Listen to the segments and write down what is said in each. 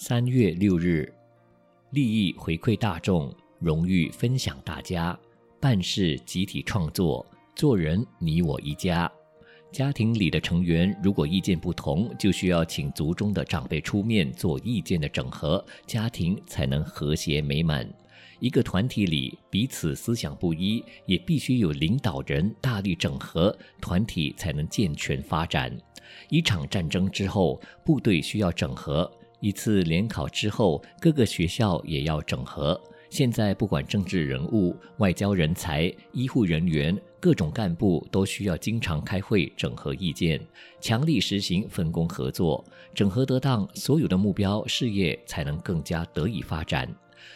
三月六日，利益回馈大众，荣誉分享大家，办事集体创作，做人你我一家。家庭里的成员如果意见不同，就需要请族中的长辈出面做意见的整合，家庭才能和谐美满。一个团体里彼此思想不一，也必须有领导人大力整合，团体才能健全发展。一场战争之后，部队需要整合。一次联考之后，各个学校也要整合。现在不管政治人物、外交人才、医护人员，各种干部都需要经常开会整合意见，强力实行分工合作，整合得当，所有的目标事业才能更加得以发展。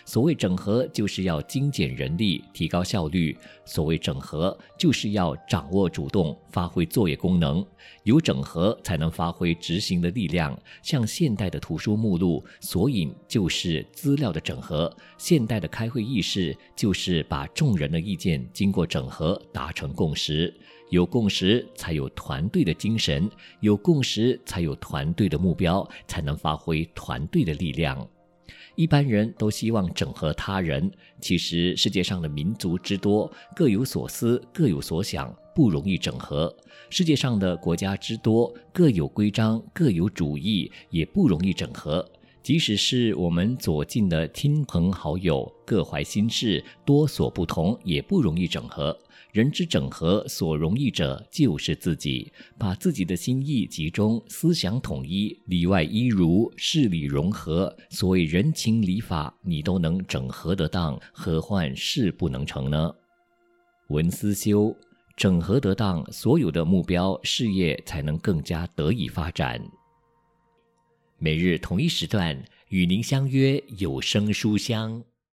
所谓整合，就是要精简人力，提高效率；所谓整合，就是要掌握主动，发挥作业功能。有整合，才能发挥执行的力量。像现代的图书目录，索引就是资料的整合；现代的开会议事，就是把众人的意见经过整合，达成共识。有共识，才有团队的精神；有共识，才有团队的目标，才能发挥团队的力量。一般人都希望整合他人，其实世界上的民族之多，各有所思，各有所想，不容易整合；世界上的国家之多，各有规章，各有主义，也不容易整合。即使是我们左近的亲朋好友，各怀心事，多所不同，也不容易整合。人之整合，所容易者就是自己，把自己的心意集中，思想统一，里外一如，事理融合。所谓人情礼法，你都能整合得当，何患事不能成呢？文思修，整合得当，所有的目标事业才能更加得以发展。每日同一时段与您相约有声书香。